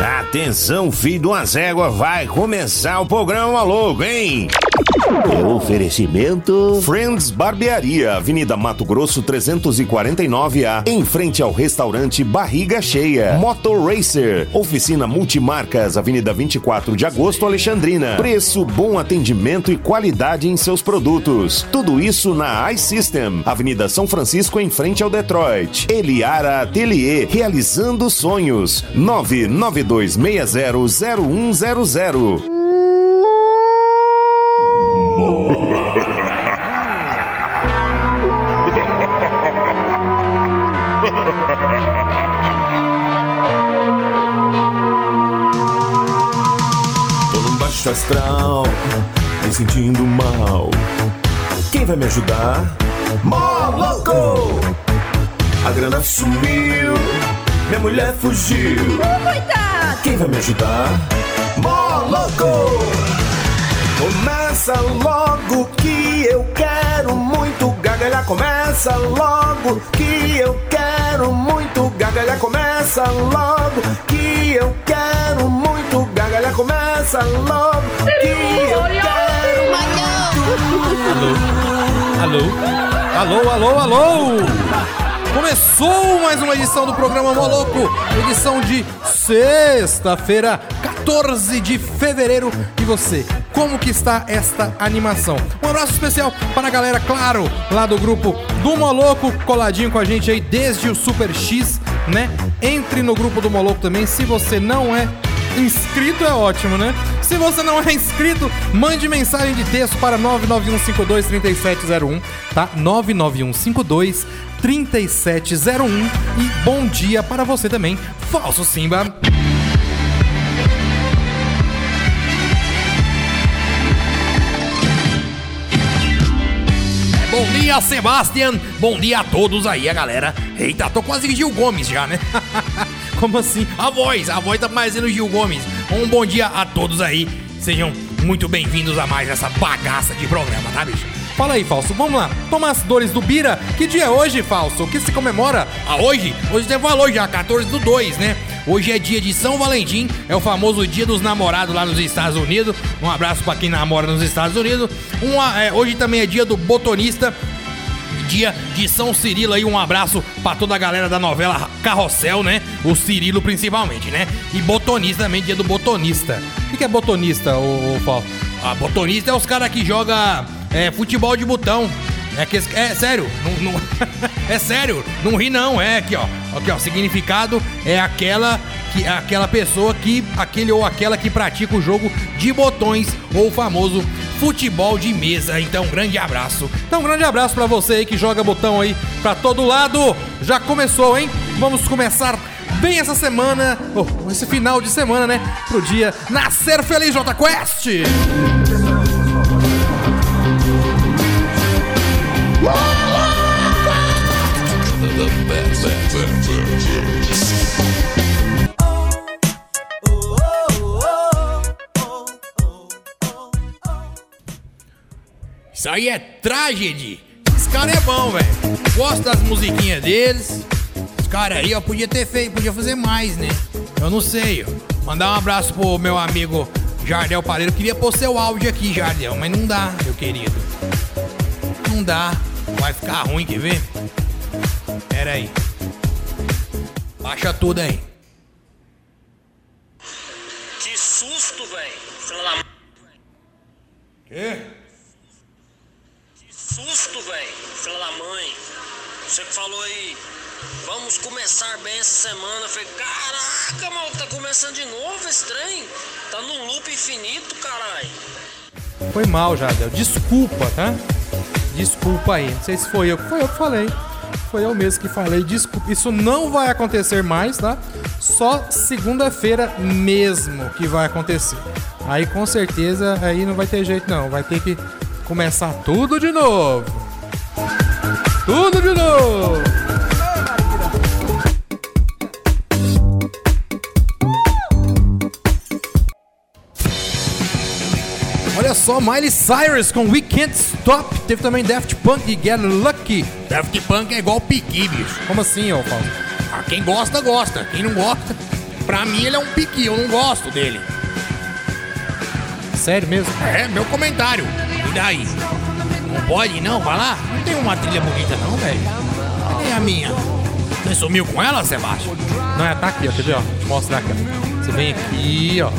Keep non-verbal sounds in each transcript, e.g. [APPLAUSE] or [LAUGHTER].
Atenção, filho de uma zégua, vai começar o programa louco, hein? Oferecimento. Friends Barbearia, Avenida Mato Grosso 349A, em frente ao restaurante Barriga Cheia. Motor Racer, oficina multimarcas, Avenida 24 de Agosto, Alexandrina. Preço, bom atendimento e qualidade em seus produtos. Tudo isso na iSystem, Avenida São Francisco, em frente ao Detroit. Eliara Atelier, realizando sonhos. 992600100. Baixo astral, me sentindo mal. Quem vai me ajudar? Moloco! A grana sumiu, minha mulher fugiu. Coitado! Quem vai me ajudar? Moloco! Começa logo que eu quero muito gargalhar. Começa logo que eu quero muito gargalhar. Começa logo que eu quero muito gargalhar. Começa logo que eu quero Alô? Alô, alô, alô! Começou mais uma edição do programa Moloco, edição de sexta-feira, 14 de fevereiro. E você, como que está esta animação? Um abraço especial para a galera, claro, lá do grupo do Moloco, coladinho com a gente aí desde o Super X, né? Entre no grupo do Moloco também, se você não é inscrito é ótimo, né? Se você não é inscrito, mande mensagem de texto para 991523701, tá? 991523701 e bom dia para você também, Falso Simba. Bom dia, Sebastian. Bom dia a todos aí, a galera. Eita, tô quase Gil Gomes já, né? [LAUGHS] Como assim? A voz, a voz tá parecendo Gil Gomes. Um bom dia a todos aí. Sejam muito bem-vindos a mais essa bagaça de programa, tá, bicho? Fala aí, Falso, vamos lá. Tomás Dores do Bira, que dia é hoje, Falso? O que se comemora? Ah, hoje? Hoje você falou já, 14 do 2, né? Hoje é dia de São Valentim, é o famoso dia dos namorados lá nos Estados Unidos. Um abraço pra quem namora nos Estados Unidos. Uma, é, hoje também é dia do botonista, dia de São Cirilo aí, um abraço pra toda a galera da novela Carrossel, né? O Cirilo principalmente, né? E botonista também, dia do botonista. O que é botonista, ô, ô Paulo? Ah, botonista é os caras que joga é, futebol de botão. É, que, é sério, não, não- [LAUGHS] é sério, não ri não, é aqui ó, aqui ó, significado é aquela que aquela pessoa que aquele ou aquela que pratica o jogo de botões ou o famoso futebol de mesa. Então, um grande abraço. Então, um grande abraço pra você aí que joga botão aí pra todo lado. Já começou, hein? Vamos começar bem essa semana, oh, esse final de semana, né? Pro dia Nascer Feliz J Quest. Isso aí é tragedy. Esse cara é bom, velho. Gosto das musiquinhas deles. Os caras aí, ó, podia ter feito, podia fazer mais, né? Eu não sei, ó. Mandar um abraço pro meu amigo Jardel Pareiro. Queria pôr seu áudio aqui, Jardel, mas não dá, meu querido. Não dá. Vai ficar ruim, quer ver? Pera aí. Baixa tudo aí. Que susto, velho. Quê? Que susto, velho. Filha da mãe. Você que falou aí. Vamos começar bem essa semana. Eu falei, caraca, mal, tá começando de novo esse trem? Tá num loop infinito, caralho. Foi mal, Jardel. Desculpa, tá? Desculpa aí. Não sei se foi eu. Foi eu que falei. Foi eu mesmo que falei. Desculpa. Isso não vai acontecer mais, tá? Só segunda-feira mesmo que vai acontecer. Aí com certeza aí não vai ter jeito não. Vai ter que começar tudo de novo. Tudo de novo. Só, Miley Cyrus com We Can't Stop. Teve também Daft Punk e Get Lucky. Daft Punk é igual piqui, bicho. Como assim, ô Paulo? Ah, quem gosta, gosta. Quem não gosta, pra mim ele é um piqui, eu não gosto dele. Sério mesmo? É, meu comentário. E daí? Não pode não falar? Não tem uma trilha bonita não, velho. Cadê a minha? Você sumiu com ela, Sebastião? Não, é, tá aqui, ó. Quer ver, ó? Deixa eu mostrar aqui, ó. Você vem aqui, ó.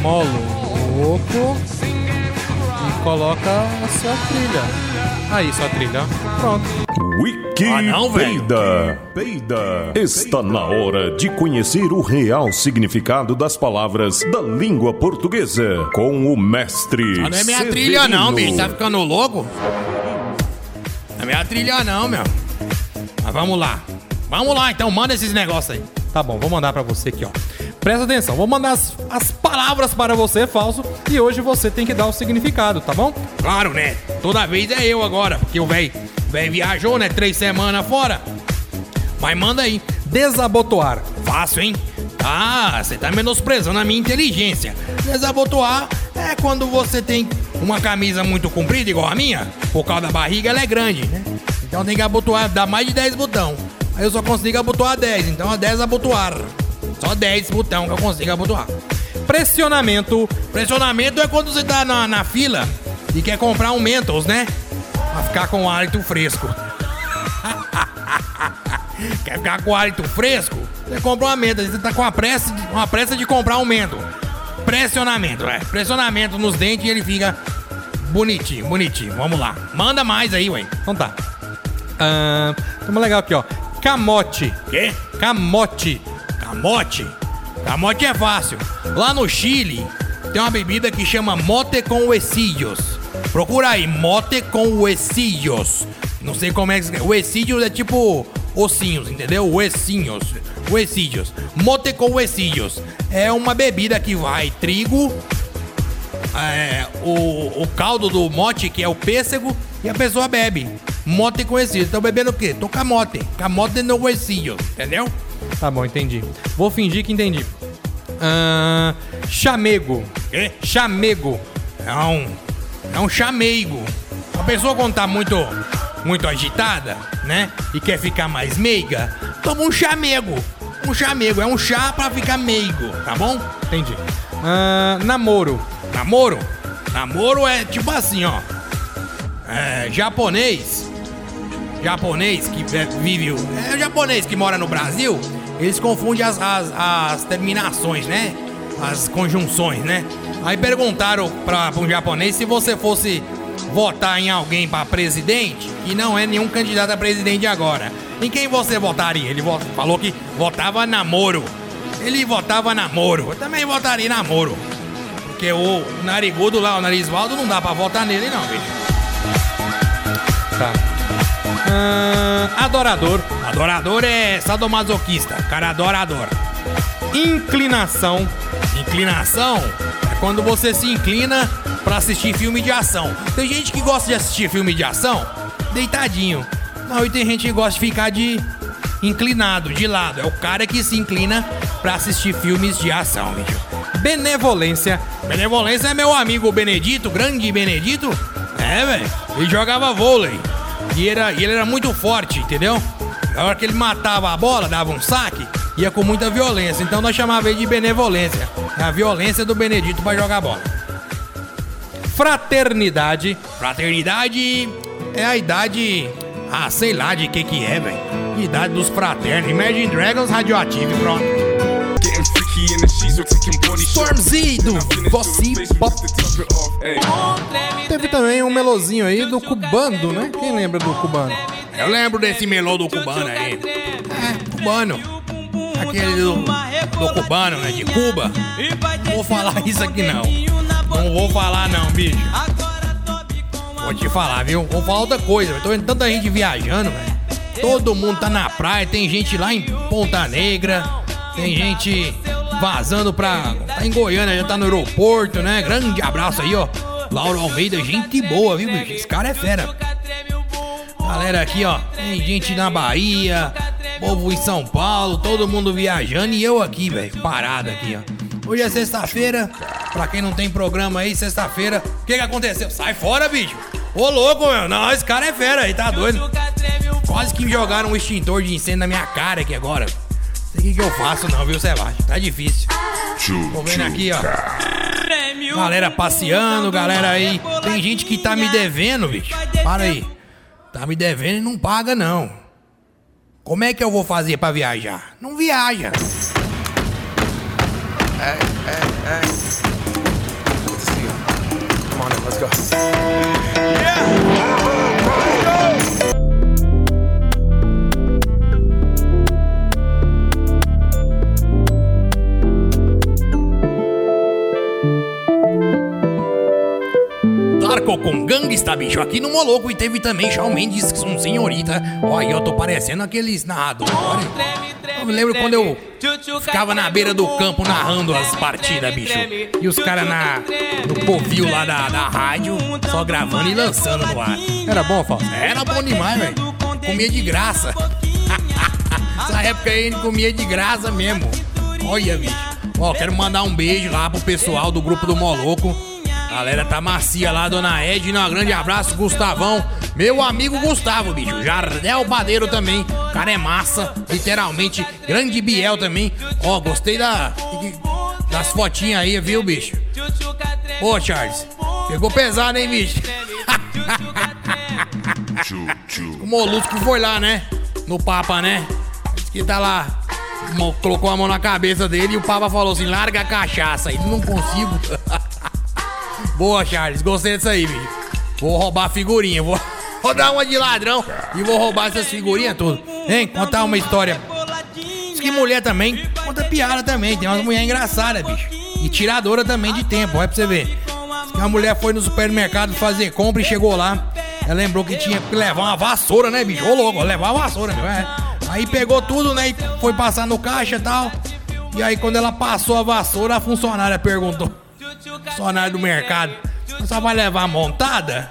Moloco. Coloca a sua trilha. Aí, sua trilha. Pronto. Wikipedia. Ah, não, velho. Peida. Está na hora de conhecer o real significado das palavras da língua portuguesa com o mestre. Ah, não é minha Severino. trilha não, bicho. Tá ficando louco? Não é minha trilha não, meu. Mas vamos lá. Vamos lá, então. Manda esses negócios aí. Tá bom, vou mandar pra você aqui, ó. Presta atenção, vou mandar as, as palavras para você, falso, e hoje você tem que dar o significado, tá bom? Claro, né? Toda vez é eu agora. Porque o velho viajou, né? Três semanas fora. Mas manda aí. Desabotoar. Fácil, hein? Ah, você tá menosprezando a minha inteligência. Desabotoar é quando você tem uma camisa muito comprida, igual a minha. Por causa da barriga, ela é grande, né? Então tem que abotoar, dá mais de 10 botão. Aí eu só consigo abotoar 10, então é 10 abotoar. Só 10 botão que eu consigo abotoar. Pressionamento. Pressionamento é quando você tá na, na fila e quer comprar um Mentos, né? Pra ficar com o hálito fresco. [LAUGHS] quer ficar com o hálito fresco? Você compra uma Mentos. Você tá com uma pressa, de- uma pressa de comprar um Mentos. Pressionamento, é. Pressionamento nos dentes e ele fica bonitinho, bonitinho. Vamos lá. Manda mais aí, ué. Então tá. Uma legal aqui, ó. Camote. Quê? Camote. Camote? Camote é fácil. Lá no Chile tem uma bebida que chama mote com huesillos. Procura aí, mote com huesillos. Não sei como é que. Huesillos é tipo ossinhos, entendeu? Huesinhos. Huesillos. Mote com huesillos. É uma bebida que vai trigo, é, o, o caldo do mote, que é o pêssego, e a pessoa bebe. Mote com huesillos. Então bebendo o quê? Tô camote. Camote no huesillo, entendeu? Tá bom, entendi. Vou fingir que entendi. Ah, chamego. Quê? Chamego. É um. É um chameigo. A pessoa quando tá muito. Muito agitada, né? E quer ficar mais meiga, toma um chamego. Um chamego. É um chá pra ficar meigo, tá bom? Entendi. Ah, namoro. Namoro? Namoro é tipo assim, ó. É, japonês. Japonês que vive. É japonês que mora no Brasil. Eles confundem as, as, as terminações, né? As conjunções, né? Aí perguntaram pra um japonês se você fosse votar em alguém pra presidente, que não é nenhum candidato a presidente agora. Em quem você votaria? Ele falou que votava namoro. Ele votava namoro. Eu também votaria namoro. Porque o narigudo lá, o narisvaldo, não dá pra votar nele, não, bicho. Tá. Ah, adorador. Adorador é sadomasoquista. Cara adorador. Inclinação. Inclinação é quando você se inclina pra assistir filme de ação. Tem gente que gosta de assistir filme de ação deitadinho. E tem gente que gosta de ficar de inclinado, de lado. É o cara que se inclina pra assistir filmes de ação, bicho. Benevolência. Benevolência é meu amigo Benedito, grande Benedito. É, velho. Ele jogava vôlei. E, era, e ele era muito forte, entendeu? Na hora que ele matava a bola, dava um saque, ia com muita violência. Então nós chamava ele de benevolência. É a violência do Benedito pra jogar bola. Fraternidade. Fraternidade é a idade. Ah, sei lá de que que é, velho. Idade dos fraternos. Imagine Dragons radioativo pronto. Stormzy do Bossy Pop. Teve também um melozinho aí do Cubando, né? Quem lembra do Cubano? Eu lembro desse melô do cubano aí. É, cubano. Aquele do, do cubano, né? De Cuba. Não vou falar isso aqui não. Não vou falar não, bicho. Vou te falar, viu? Vou falar outra coisa. Eu tô vendo tanta gente viajando, velho. Todo mundo tá na praia. Tem gente lá em Ponta Negra. Tem gente vazando pra. Tá em Goiânia, já tá no aeroporto, né? Grande abraço aí, ó. Lauro Almeida, gente boa, viu, bicho? Esse cara é fera. Galera aqui, ó, tem gente na Bahia, povo em São Paulo, todo mundo viajando e eu aqui, velho, parado aqui, ó. Hoje é sexta-feira, pra quem não tem programa aí, sexta-feira, o que que aconteceu? Sai fora, bicho! Ô louco, meu, não, esse cara é fera aí, tá doido? Quase que jogaram um extintor de incêndio na minha cara aqui agora. sei o que, que eu faço não, viu, Sebastião? Tá difícil. Tô vendo aqui, ó. Galera passeando, galera aí. Tem gente que tá me devendo, bicho. Para aí. Tá me devendo e não paga, não. Como é que eu vou fazer pra viajar? Não viaja. Come on in, let's go. Darko com Gangsta, bicho, aqui no Moloco. E teve também Shawn Mendes, um senhorita. Ó, aí eu tô parecendo aqueles narradores. Eu me lembro quando eu ficava na beira do campo narrando as partidas, bicho. E os caras na, no povil lá da, da rádio, só gravando e lançando no ar. Era bom, Fausto? Era bom demais, velho. Comia de graça. [LAUGHS] Essa época aí a gente comia de graça mesmo. Olha, bicho. Ó, quero mandar um beijo lá pro pessoal do grupo do Moloco. Galera tá macia lá, dona Edna. Um grande abraço, Gustavão. Meu amigo Gustavo, bicho. Jardel Padeiro também. O cara é massa, literalmente. Grande Biel também. Ó, gostei da, das fotinhas aí, viu, bicho? Ô, Charles. Pegou pesado, hein, bicho? [LAUGHS] O Molusco foi lá, né? No Papa, né? Diz que tá lá. Colocou a mão na cabeça dele e o Papa falou assim: larga a cachaça. Ele não consigo. Boa, Charles. Gostei disso aí, bicho. Vou roubar a figurinha. Vou, [LAUGHS] vou dar uma de ladrão e vou roubar essas figurinhas tudo. Hein? Contar uma história. Diz que mulher também conta piada também. Tem umas mulheres engraçadas, bicho. E tiradora também de tempo, vai pra você ver. Diz que uma mulher foi no supermercado fazer compra e chegou lá. Ela lembrou que tinha que levar uma vassoura, né, bicho? Ô, louco, levar uma vassoura, meu. É. Aí pegou tudo, né, e foi passar no caixa e tal. E aí, quando ela passou a vassoura, a funcionária perguntou: Funcionário do mercado, você só vai levar montada?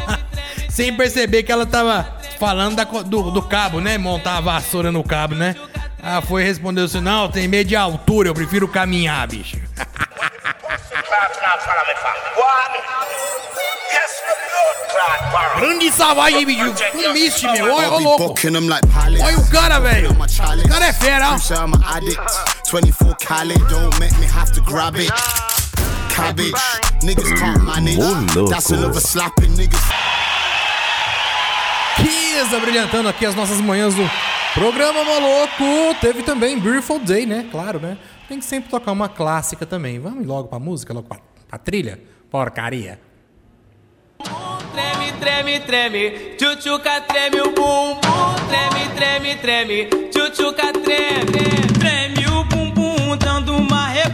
[LAUGHS] Sem perceber que ela tava falando da do, do cabo, né? Montar a vassoura no cabo, né? Ela foi e respondeu assim: Não, tem medo de altura, eu prefiro caminhar, bicho. [LAUGHS] Grande savagem, bicho. Um mist, meu. Olha, ô louco. Olha o cara, velho. O cara é fera, ó. Two say I'm an addict. 24 Cali, don't make me have to grab it. Cabbage, niggas can't manage. That's another slapping niggas. Brilhantando aqui as nossas manhãs do programa Moloco. Teve também Beautiful Day, né? Claro, né? Tem que sempre tocar uma clássica também. Vamos logo pra música, logo pra, pra trilha? Porcaria. Treme, treme, treme, tchutchuca treme o bumbum. Treme, treme, treme, tchutchuca treme. Treme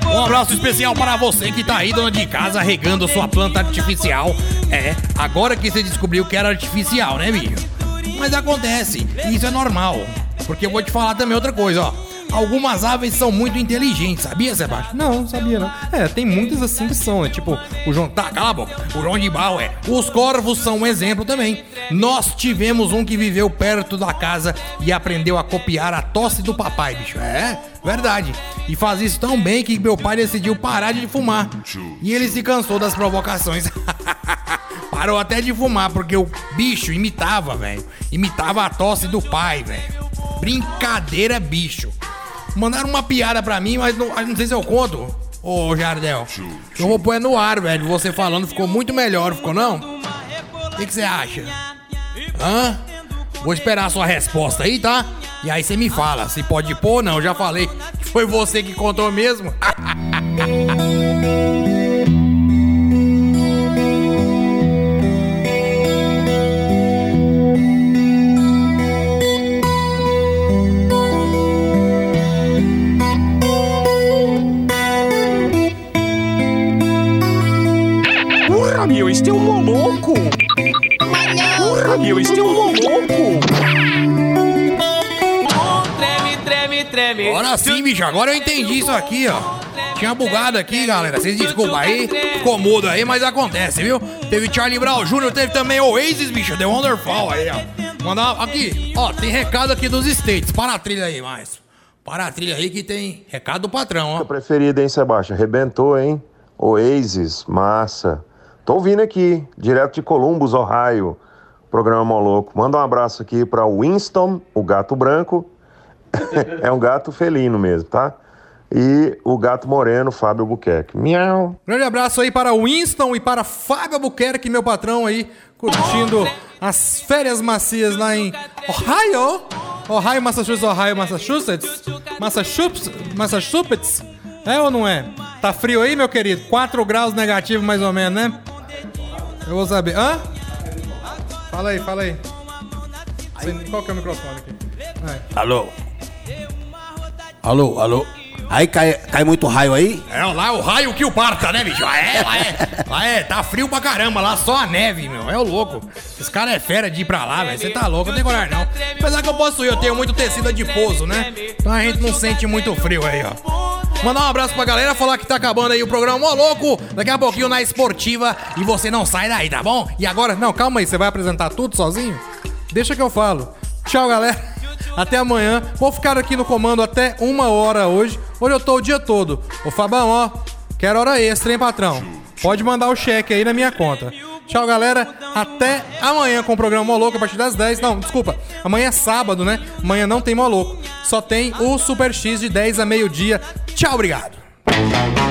Um abraço especial para você que tá aí, dona de casa, regando sua planta artificial. É, agora que você descobriu que era artificial, né, bicho? Mas acontece, isso é normal. Porque eu vou te falar também outra coisa, ó. Algumas aves são muito inteligentes, sabia, Sebastião? Não, sabia não. É, tem muitas assim que são, né? Tipo, o João. Tá, cala a boca. O João de Bauer. Os corvos são um exemplo também. Nós tivemos um que viveu perto da casa e aprendeu a copiar a tosse do papai, bicho. É, verdade. E faz isso tão bem que meu pai decidiu parar de fumar. E ele se cansou das provocações. [LAUGHS] Parou até de fumar, porque o bicho imitava, velho. Imitava a tosse do pai, velho. Brincadeira, bicho. Mandaram uma piada pra mim, mas não, não sei se eu conto. Ô, Jardel. Eu vou pôr no ar, velho. Você falando ficou muito melhor, ficou não? O que que você acha? Hã? Vou esperar a sua resposta aí, tá? E aí você me fala se pode pôr ou não. Eu já falei que foi você que contou mesmo. [LAUGHS] Porra, meu, este é um moloco! Porra, meu, este é um moloco! Treme, treme, treme. Agora sim, bicho. Agora eu entendi isso aqui, ó. Tinha bugado aqui, galera. Vocês desculpa aí. Ficou mudo aí, mas acontece, viu? Teve Charlie Brown Jr., teve também Oasis, bicho. The Wonderful aí, ó. Mandar aqui. Ó, tem recado aqui dos States. Para a trilha aí, mais. Para a trilha aí que tem recado do patrão, ó. preferida, hein, Sebastião? Arrebentou, hein? Oasis, massa. Tô ouvindo aqui, direto de Columbus, Ohio. Programa Moloco. Manda um abraço aqui para Winston, o gato branco, [LAUGHS] é um gato felino mesmo, tá? E o gato moreno, Fábio Buquerque. Miau. Grande abraço aí para Winston e para Fábio Albuquerque, meu patrão aí, curtindo as férias macias lá em Ohio. Ohio, Massachusetts, Ohio, Massachusetts. Massachusetts, Massachusetts. É ou não é? Tá frio aí, meu querido? 4 graus negativo mais ou menos, né? Eu vou saber. Hã? Fala aí, fala aí. Qual que é o microfone aqui? Aí. Alô? Alô, alô? Aí cai, cai muito raio aí? É, lá o raio que o parta, né, bicho? Lá é, lá é, lá é, tá frio pra caramba, lá só a neve, meu, é o louco. Esse cara é fera de ir pra lá, velho, você tá louco, não tem coragem não. Apesar que eu posso ir, eu tenho muito tecido adiposo, né? Então a gente não sente muito frio aí, ó. Mandar um abraço pra galera, falar que tá acabando aí o programa Mó Louco, daqui a pouquinho na esportiva e você não sai daí, tá bom? E agora, não, calma aí, você vai apresentar tudo sozinho? Deixa que eu falo. Tchau, galera. Até amanhã. Vou ficar aqui no comando até uma hora hoje. Hoje eu tô o dia todo. Ô Fabão, ó, quero hora extra, hein, patrão? Pode mandar o cheque aí na minha conta. Tchau, galera. Até amanhã com o programa Moloco a partir das 10. Não, desculpa. Amanhã é sábado, né? Amanhã não tem Moloco. Só tem o Super X de 10 a meio-dia. Tchau, obrigado.